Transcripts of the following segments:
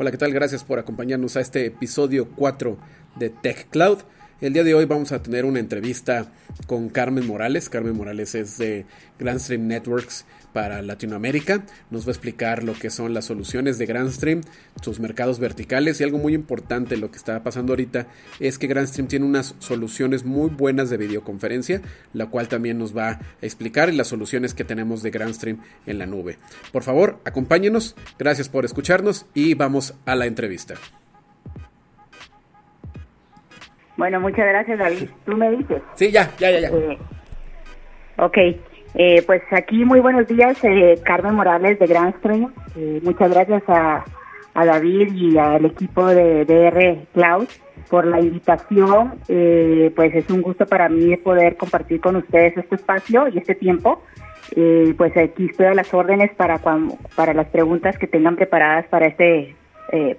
Hola, ¿qué tal? Gracias por acompañarnos a este episodio 4 de Tech Cloud. El día de hoy vamos a tener una entrevista con Carmen Morales. Carmen Morales es de Grandstream Networks para Latinoamérica. Nos va a explicar lo que son las soluciones de Grandstream, sus mercados verticales y algo muy importante, lo que está pasando ahorita, es que Grandstream tiene unas soluciones muy buenas de videoconferencia, la cual también nos va a explicar las soluciones que tenemos de Grandstream en la nube. Por favor, acompáñenos. Gracias por escucharnos y vamos a la entrevista. Bueno, muchas gracias, David. ¿Tú me dices? Sí, ya, ya, ya, ya. Eh, ok, eh, pues aquí muy buenos días, eh, Carmen Morales de Grand Stream. Eh, muchas gracias a, a, David y al equipo de DR Cloud por la invitación. Eh, pues es un gusto para mí poder compartir con ustedes este espacio y este tiempo. Eh, pues aquí estoy a las órdenes para, para las preguntas que tengan preparadas para este eh,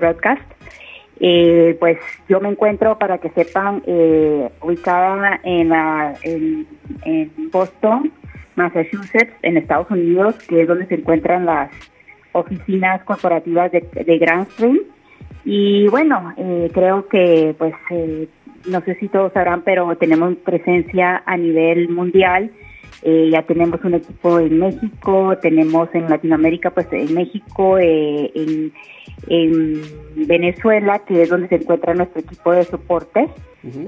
broadcast. Eh, pues yo me encuentro, para que sepan, eh, ubicada en, la, en, Boston, Massachusetts, en Estados Unidos, que es donde se encuentran las oficinas corporativas de, de Grand Stream. Y bueno, eh, creo que, pues, eh, no sé si todos sabrán, pero tenemos presencia a nivel mundial. Eh, ya tenemos un equipo en México, tenemos en Latinoamérica, pues en México, eh, en en Venezuela, que es donde se encuentra nuestro equipo de soporte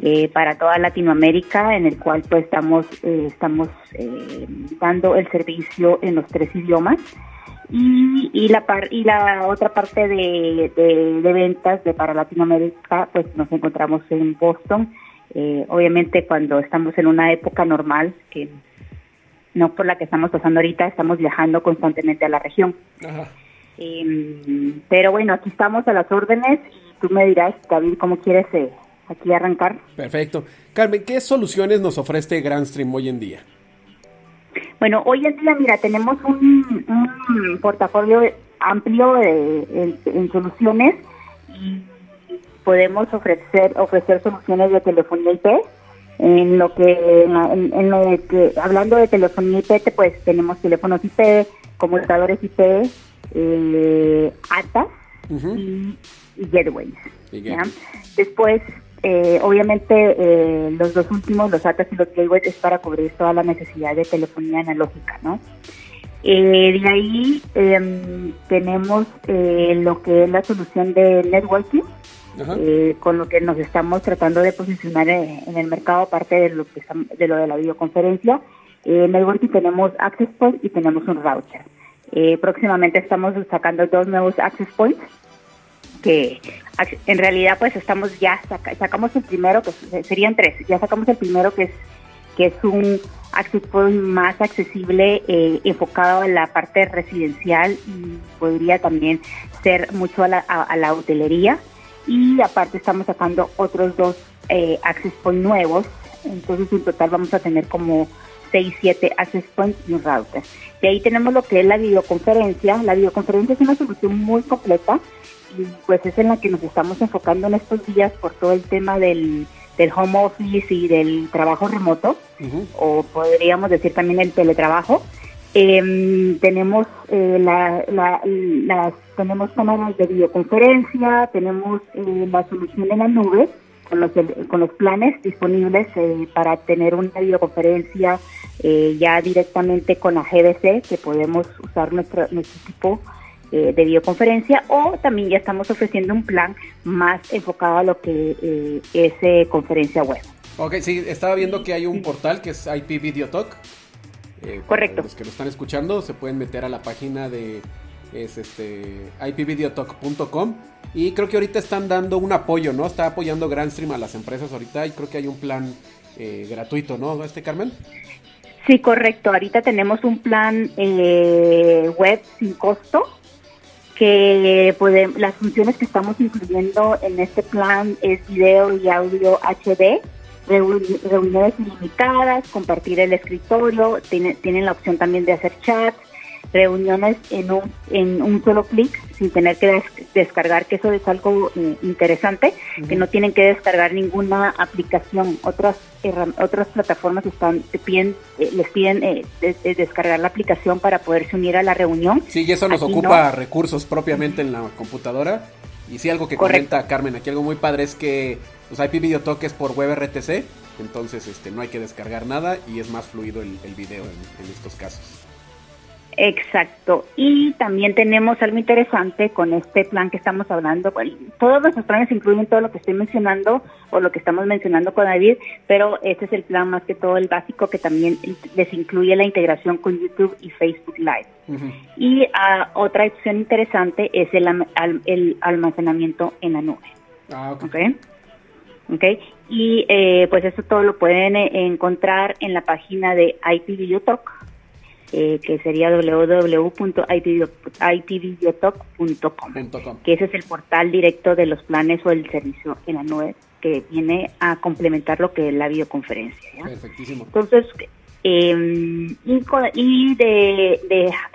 eh, para toda Latinoamérica, en el cual pues estamos eh, estamos eh, dando el servicio en los tres idiomas. Y, y la par, y la otra parte de, de, ventas de para Latinoamérica, pues nos encontramos en Boston. obviamente cuando estamos en una época normal, que no por la que estamos pasando ahorita, estamos viajando constantemente a la región. Ajá. Eh, pero bueno, aquí estamos a las órdenes y tú me dirás, David, cómo quieres eh, aquí arrancar. Perfecto. Carmen, ¿qué soluciones nos ofrece GrandStream hoy en día? Bueno, hoy en día, mira, tenemos un, portafolio amplio de, en, soluciones y podemos ofrecer ofrecer soluciones de telefonía IP. En lo que, en, lo que hablando de telefonía IP, pues tenemos teléfonos IP, computadores IP, eh, ATA y, Gateways. Después, eh, obviamente, eh, los dos últimos, los ATAs y los Gateways, es para cubrir toda la necesidad de telefonía analógica, ¿no? Eh, de ahí em, tenemos lo que es la solución de networking, con lo que nos estamos tratando de posicionar en, el mercado, aparte de lo, que, de lo de la videoconferencia. en networking tenemos Access Point y tenemos un router. Eh, próximamente estamos sacando dos nuevos access points que en realidad pues estamos ya sacamos el primero que serían tres ya sacamos el primero que es que es un access point más accesible eh, enfocado a la parte residencial y podría también ser mucho a la, a, la hotelería y aparte estamos sacando otros dos eh, access points nuevos entonces en total vamos a tener como 6, 7 access points y un router. De ahí tenemos lo que es la videoconferencia. La videoconferencia es una solución muy completa y pues es en la que nos estamos enfocando en estos días por todo el tema del, del home office y del trabajo remoto, o podríamos decir también el teletrabajo. Eh, tenemos eh, la, la, las tenemos cámaras de videoconferencia, tenemos eh, la solución en la nube con los, con los planes disponibles eh, para tener una videoconferencia eh, ya directamente con la GBC, que podemos usar nuestro, nuestro equipo eh, de videoconferencia, o también ya estamos ofreciendo un plan más enfocado a lo que eh, es conferencia web. Ok, sí, estaba viendo que hay un portal que es IP Video Talk. Correcto. Los que lo están escuchando se pueden meter a la página de es este ipvideotalk.com y creo que ahorita están dando un apoyo, ¿no? Está apoyando Grandstream a las empresas ahorita y creo que hay un plan gratuito, ¿no? Este Carmen. Sí, correcto. Ahorita tenemos un plan eh, web sin costo que podemos, las funciones que estamos incluyendo en este plan es video y audio HD, reuniones ilimitadas, compartir el escritorio, tienen, tienen la opción también de hacer chat, reuniones en un, en un solo clic sin tener que descargar, que eso es algo eh, interesante, que no tienen que descargar ninguna aplicación. Otras otras plataformas están te piden, eh, les piden eh, descargar la aplicación para poderse unir a la reunión. Sí, y eso nos ocupa recursos propiamente en la computadora. Y sí, algo que comenta Carmen aquí, algo muy padre es que los pues, IP Video Talk es por WebRTC, entonces este no hay que descargar nada y es más fluido el, el video en estos casos. Exacto. Y también tenemos algo interesante con este plan que estamos hablando. todos nuestros planes incluyen todo lo que estoy mencionando o lo que estamos mencionando con David, pero este es el plan más que todo el básico que también les incluye la integración con YouTube y Facebook Live. Y uh, otra opción interesante es el, el, almacenamiento en la nube. Ah, okay. Okay. Y eh, pues eso todo lo pueden eh, encontrar en la página de IP Video Talk eh, que sería www.ipvideotalk.com, que ese es el portal directo de los planes o el servicio en la nube que viene a complementar lo que es la videoconferencia. Perfectísimo. Entonces, em, y, de,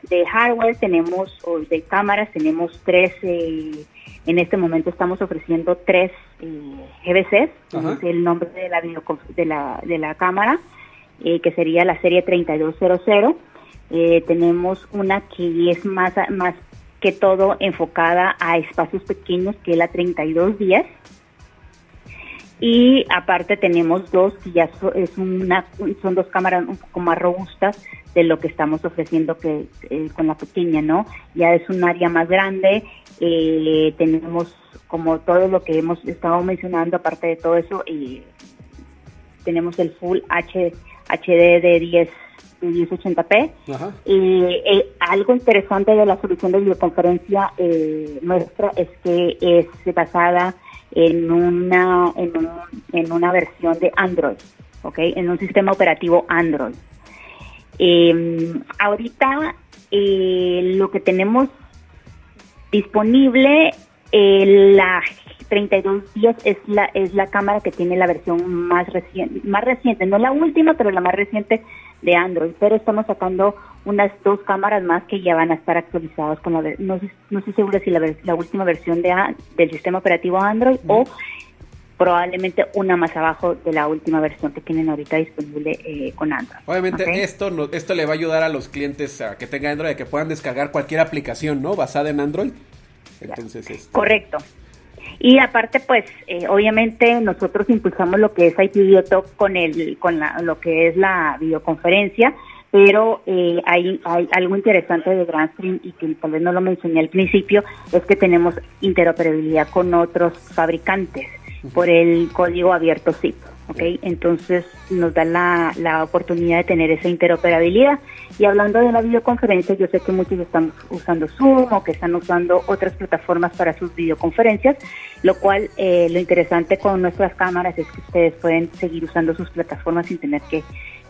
de, hardware tenemos, o de cámaras tenemos tres, eh, en este momento estamos ofreciendo tres eh, GBCs, es el nombre de la, de la, de la cámara, eh, que sería la serie 3200 eh, tenemos una que es más, más que todo enfocada a espacios pequeños, que es la 32 días. Y aparte tenemos dos, que ya es una, son dos cámaras un poco más robustas de lo que estamos ofreciendo que eh, con la pequeña, ¿no? Ya es un área más grande, eh, tenemos como todo lo que hemos estado mencionando, aparte de todo eso, tenemos el Full H, HD de 10 1080p. Y eh, algo interesante de la solución de videoconferencia eh, nuestra es que es basada en una, en, una versión de Android, ¿ok? En un sistema operativo Android. Em, ahorita eh, lo que tenemos disponible, la 32 días es la es la cámara que tiene la versión más reciente, más reciente, no la última, pero la más reciente de Android, pero estamos sacando unas dos cámaras más que ya van a estar actualizadas con la no, no estoy segura si la, la última versión de del sistema operativo Android o probablemente una más abajo de la última versión que tienen ahorita disponible eh, con Android. Obviamente esto esto le va a ayudar a los clientes a que tengan Android, a que puedan descargar cualquier aplicación, ¿no? Basada en Android. Entonces, este, Correcto. Y aparte, pues, eh, obviamente nosotros impulsamos lo que es IT Video Talk con, el, con la, lo que es la videoconferencia, pero eh, hay, hay algo interesante de GrandStream y que tal vez no lo mencioné al principio, es que tenemos interoperabilidad con otros fabricantes por el código abierto ZIP. ¿Okay? Entonces nos da la, la oportunidad de tener esa interoperabilidad. Y hablando de la videoconferencia, yo sé que muchos están usando Zoom o que están usando otras plataformas para sus videoconferencias, lo cual eh, lo interesante con nuestras cámaras es que ustedes pueden seguir usando sus plataformas sin tener que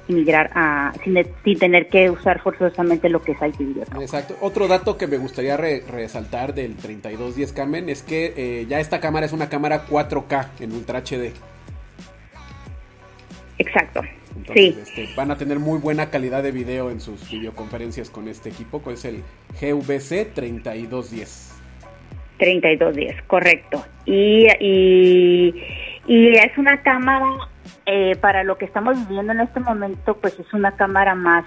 migrar a sin, sin, tener que usar forzosamente lo que es IT Video. Exacto. Otro dato que me gustaría resaltar del 3210 Camen es que eh, ya esta cámara es una cámara 4K en Ultra HD. Exacto. sí. Este, van a tener muy buena calidad de video en sus videoconferencias con este equipo, que es el GVC 3210. 3210, correcto. Y, y, y es una cámara, eh, para lo que estamos viviendo en este momento, pues es una cámara más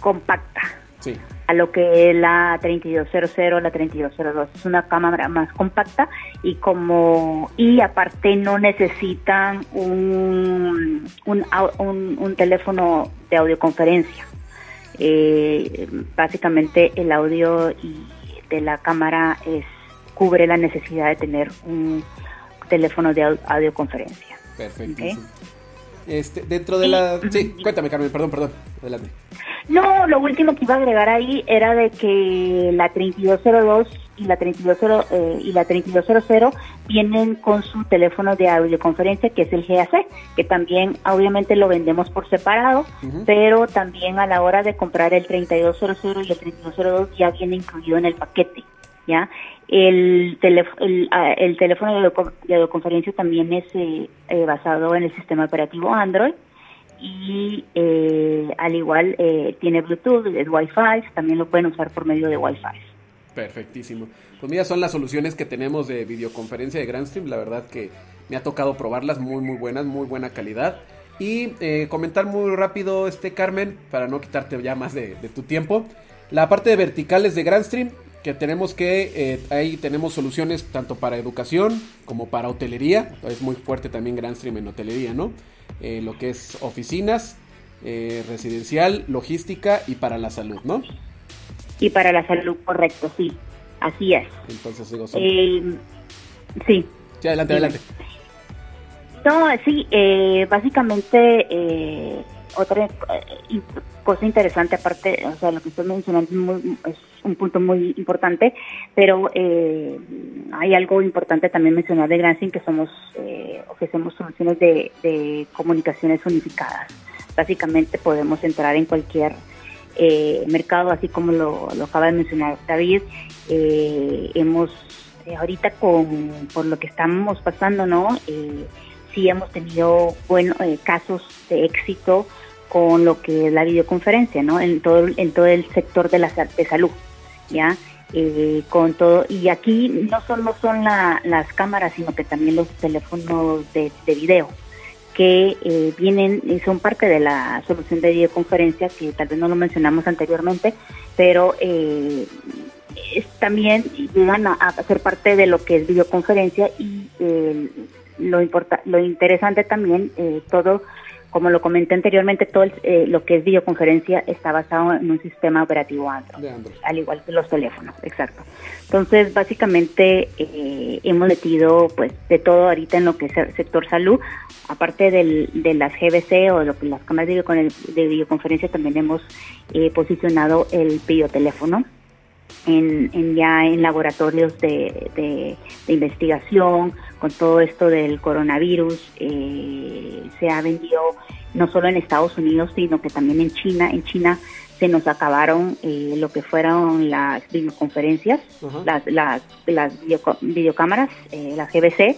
compacta. Sí a lo que es la 3200, la 3202. Es una cámara más compacta y como y aparte no necesitan un, un, un, teléfono de audioconferencia. Eh, básicamente el audio y de la cámara es cubre la necesidad de tener un teléfono de audioconferencia. Perfecto. Este, dentro de la... Sí, cuéntame Carmen, perdón, perdón, adelante. No, lo último que iba a agregar ahí era de que la 3202 y la 3200 eh, y la 3200 vienen con su teléfono de audioconferencia que es el GAC, que también obviamente lo vendemos por separado, pero también a la hora de comprar el 3200 y el 3202 ya viene incluido en el paquete, ¿ya? El, el, ah, el teléfono de, audioconferencia también es eh, eh, basado en el sistema operativo Android y eh, al igual eh, tiene Bluetooth, es Wi-Fi, también lo pueden usar por medio de Wi-Fi. Perfectísimo. Pues mira, son las soluciones que tenemos de videoconferencia de Grandstream. La verdad que me ha tocado probarlas muy, muy buenas, muy buena calidad. Y eh, comentar muy rápido, este Carmen, para no quitarte ya más de, tu tiempo. La parte de verticales de Grandstream, que tenemos que, eh, ahí tenemos soluciones tanto para educación como para hotelería. Es muy fuerte también Grandstream en hotelería, ¿no? Eh, lo que es oficinas, residencial, logística y para la salud, ¿no? Y para la salud, correcto, sí. Así es. Entonces digo, sí. Sí, adelante, adelante. No, sí, eh, básicamente eh, otra eh, cosa interesante aparte, o sea, lo que estoy mencionando es, un punto muy importante, pero eh, hay algo importante también mencionar de Gransin que somos ofrecemos soluciones de, de, comunicaciones unificadas. Básicamente podemos entrar en cualquier mercado, así como lo, acaba de mencionar David. hemos ahorita con por lo que estamos pasando, ¿no? sí hemos tenido bueno, eh, casos de éxito con lo que es la videoconferencia, ¿no? En todo, en todo el sector de la de salud, ¿ya? Eh, con todo y aquí no solo son las cámaras sino que también los teléfonos de, video que eh, vienen son parte de la solución de videoconferencia que tal vez no lo mencionamos anteriormente pero es, también llegan a, a, ser parte de lo que es videoconferencia y lo, importa, lo interesante también, eh, todo, como lo comenté anteriormente, todo eh, lo que es videoconferencia está basado en un sistema operativo Android, al igual que los teléfonos, exacto. Entonces, básicamente, eh, hemos metido pues de todo ahorita en lo que es el sector salud, aparte del, de las GBC o lo que las cámaras de, de videoconferencia, también hemos posicionado el videoteléfono en, ya en laboratorios de, de, investigación, con todo esto del coronavirus, eh, se ha vendido no solo en Estados Unidos, sino que también en China. En China se nos acabaron eh, lo que fueron las videoconferencias, las, las, las videocámaras, eh, las GBC,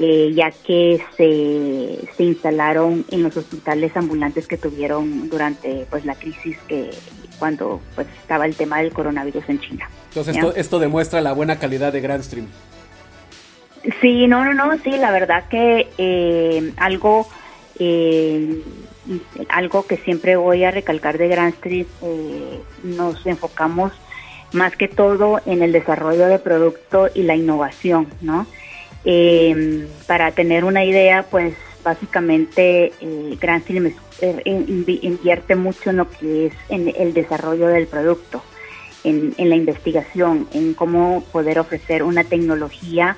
eh, ya que se, se instalaron en los hospitales ambulantes que tuvieron durante pues la crisis que cuando pues estaba el tema del coronavirus en China. Entonces esto, esto demuestra la buena calidad de Grandstream. Sí, no, no, no, sí, la verdad que eh, algo eh, algo que siempre voy a recalcar de Grandstream, eh, nos enfocamos más que todo en el desarrollo de producto y la innovación, ¿no? Eh, para tener una idea, pues básicamente eh, Grand eh, invierte mucho en lo que es en el desarrollo del producto, en, la investigación, en cómo poder ofrecer una tecnología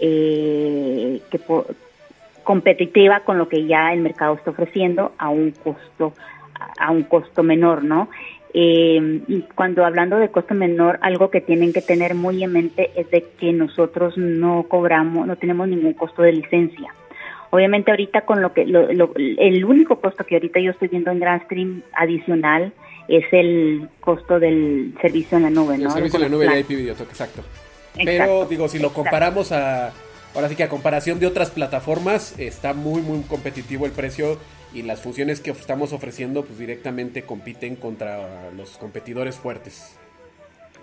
eh, que competitiva con lo que ya el mercado está ofreciendo a un costo a un costo menor, ¿no? Eh, y cuando hablando de costo menor, algo que tienen que tener muy en mente es de que nosotros no cobramos, no tenemos ningún costo de licencia. Obviamente ahorita con lo que el único costo que ahorita yo estoy viendo en Grandstream adicional es el costo del servicio en la nube, ¿no? El servicio en la nube de IP Video exacto. Pero digo, si lo comparamos a ahora sí que a comparación de otras plataformas está muy muy competitivo el precio y las funciones que estamos ofreciendo pues directamente compiten contra los competidores fuertes.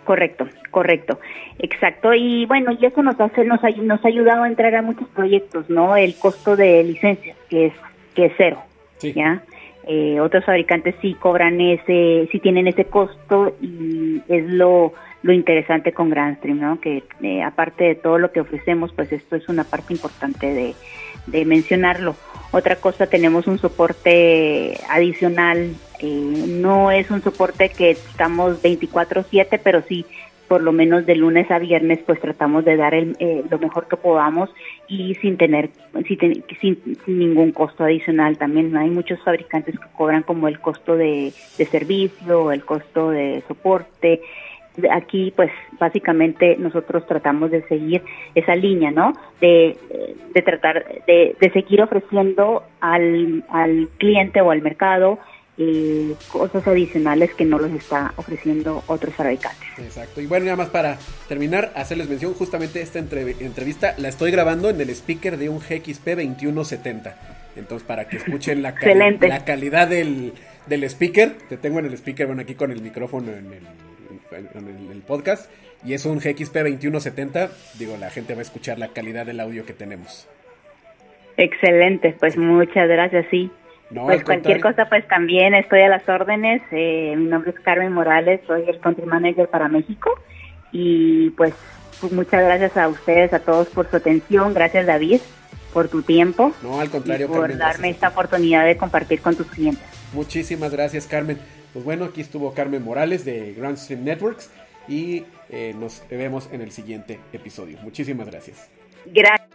Correcto, correcto, exacto. Y bueno, y eso nos hace, nos, nos ha ayudado a entrar a muchos proyectos, ¿no? El costo de licencias, que es, que es cero, ¿ya? Eh, otros fabricantes sí cobran ese, sí tienen ese costo y es lo, lo interesante con Grandstream, ¿no? Que eh, aparte de todo lo que ofrecemos, pues esto es una parte importante de, de mencionarlo. Otra cosa, tenemos un soporte adicional, eh, no es un soporte que estamos 24/7, pero sí por lo menos de lunes a viernes pues tratamos de dar el, eh, lo mejor que podamos y sin tener sin, sin, ningún costo adicional también hay muchos fabricantes que cobran como el costo de, de servicio el costo de soporte aquí pues básicamente nosotros tratamos de seguir esa línea, ¿no? De, tratar de, seguir ofreciendo al, al cliente o al mercado eh, cosas adicionales que no los está ofreciendo otros fabricantes. Exacto. Y bueno, nada más para terminar, hacerles mención, justamente esta entrevista la estoy grabando en el speaker de un GXP 2170. Entonces, para que escuchen la, la calidad del, del speaker, te tengo en el speaker, bueno, aquí con el micrófono en el, el podcast, y es un GXP 2170, digo, la gente va a escuchar la calidad del audio que tenemos. Excelente, pues muchas gracias, sí. Pues cualquier cosa, pues también estoy a las órdenes. Eh, mi nombre es Carmen Morales, soy el Country Manager para México. Y pues, pues, muchas gracias a ustedes, a todos por su atención. Gracias, David, por tu tiempo. No, al contrario, por darme esta oportunidad de compartir con tus clientes. Muchísimas gracias, Carmen. Pues bueno, aquí estuvo Carmen Morales de Grand Stream Networks y eh, nos vemos en el siguiente episodio. Muchísimas gracias. Gracias.